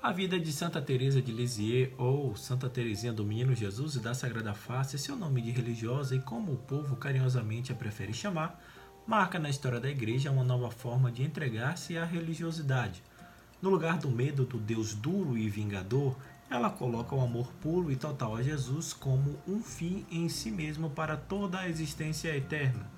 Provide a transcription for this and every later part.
A vida de Santa Teresa de Lisieux ou Santa Teresinha do Menino Jesus e da Sagrada Face seu nome de religiosa e como o povo carinhosamente a prefere chamar, marca na história da igreja uma nova forma de entregar-se à religiosidade. No lugar do medo do Deus duro e vingador, ela coloca o amor puro e total a Jesus como um fim em si mesmo para toda a existência eterna.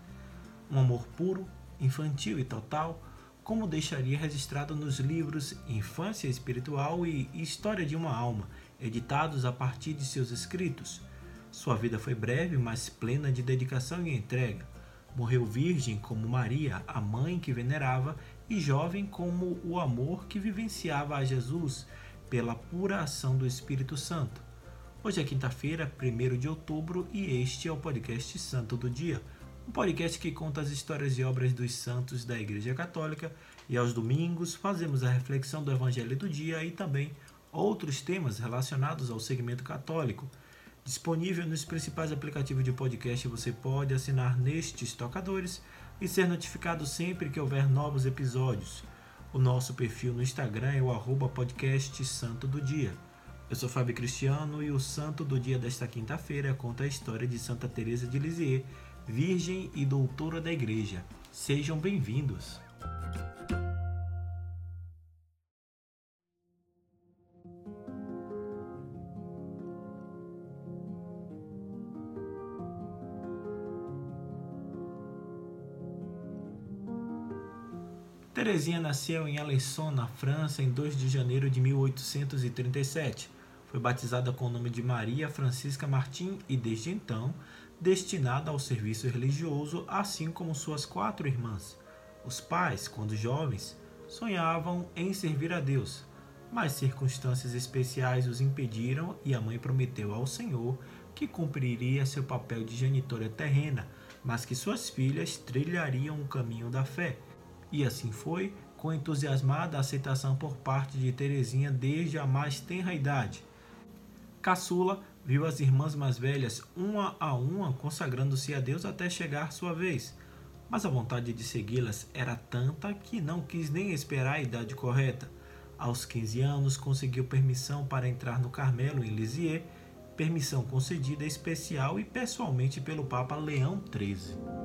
Um amor puro, infantil e total, como deixaria registrado nos livros Infância Espiritual e História de uma Alma, editados a partir de seus escritos. Sua vida foi breve, mas plena de dedicação e entrega. Morreu virgem como Maria, a mãe que venerava, e jovem como o amor que vivenciava a Jesus pela pura ação do Espírito Santo. Hoje é quinta-feira, 1 de outubro, e este é o podcast Santo do Dia um podcast que conta as histórias e obras dos santos da Igreja Católica e aos domingos fazemos a reflexão do Evangelho do dia e também outros temas relacionados ao segmento católico. Disponível nos principais aplicativos de podcast, você pode assinar nestes tocadores e ser notificado sempre que houver novos episódios. O nosso perfil no Instagram é o arroba podcast Santo do Dia. Eu sou Fábio Cristiano e o Santo do Dia desta quinta-feira conta a história de Santa Teresa de Lisieux, Virgem e Doutora da Igreja. Sejam bem-vindos! Teresinha nasceu em Alençon, na França, em 2 de janeiro de 1837. Foi batizada com o nome de Maria Francisca Martim e, desde então, destinada ao serviço religioso, assim como suas quatro irmãs. Os pais, quando jovens, sonhavam em servir a Deus, mas circunstâncias especiais os impediram e a mãe prometeu ao Senhor que cumpriria seu papel de genitora terrena, mas que suas filhas trilhariam o caminho da fé. E assim foi, com entusiasmada aceitação por parte de Teresinha desde a mais tenra idade. Caçula viu as irmãs mais velhas, uma a uma, consagrando-se a Deus até chegar sua vez. Mas a vontade de segui-las era tanta que não quis nem esperar a idade correta. Aos 15 anos, conseguiu permissão para entrar no Carmelo, em Lisieux, permissão concedida especial e pessoalmente pelo Papa Leão XIII.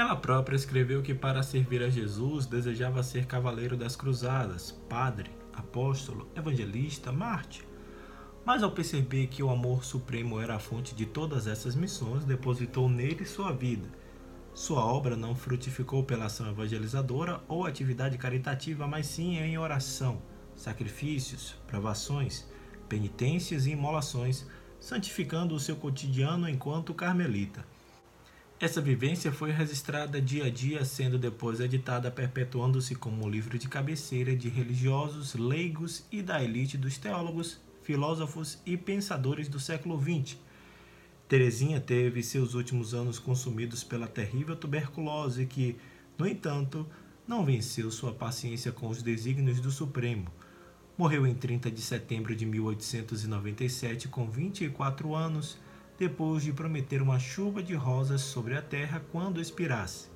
Ela própria escreveu que para servir a Jesus desejava ser cavaleiro das cruzadas, padre, apóstolo, evangelista, mártir. Mas ao perceber que o amor supremo era a fonte de todas essas missões, depositou nele sua vida. Sua obra não frutificou pela ação evangelizadora ou atividade caritativa, mas sim em oração, sacrifícios, provações, penitências e imolações, santificando o seu cotidiano enquanto carmelita. Essa vivência foi registrada dia a dia, sendo depois editada, perpetuando-se como livro de cabeceira de religiosos, leigos e da elite dos teólogos, filósofos e pensadores do século XX. Teresinha teve seus últimos anos consumidos pela terrível tuberculose que, no entanto, não venceu sua paciência com os desígnios do Supremo. Morreu em 30 de setembro de 1897 com 24 anos depois de prometer uma chuva de rosas sobre a terra quando expirasse.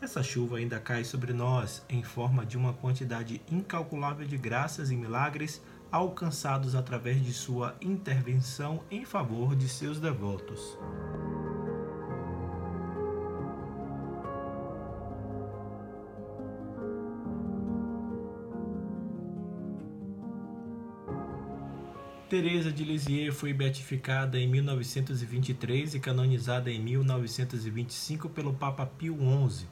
Essa chuva ainda cai sobre nós em forma de uma quantidade incalculável de graças e milagres alcançados através de sua intervenção em favor de seus devotos. Teresa de Lisieux foi beatificada em 1923 e canonizada em 1925 pelo Papa Pio XI.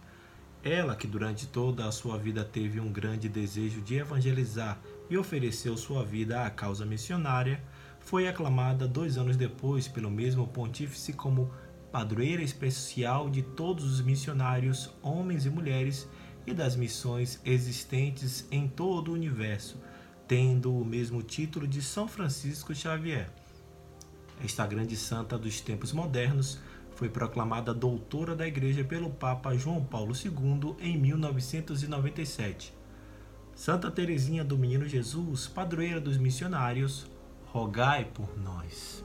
Ela, que durante toda a sua vida teve um grande desejo de evangelizar e ofereceu sua vida à causa missionária, foi aclamada dois anos depois pelo mesmo pontífice como padroeira especial de todos os missionários, homens e mulheres, e das missões existentes em todo o universo tendo o mesmo título de São Francisco Xavier. Esta grande santa dos tempos modernos foi proclamada doutora da Igreja pelo Papa João Paulo II em 1997. Santa Teresinha do Menino Jesus, padroeira dos missionários, rogai por nós.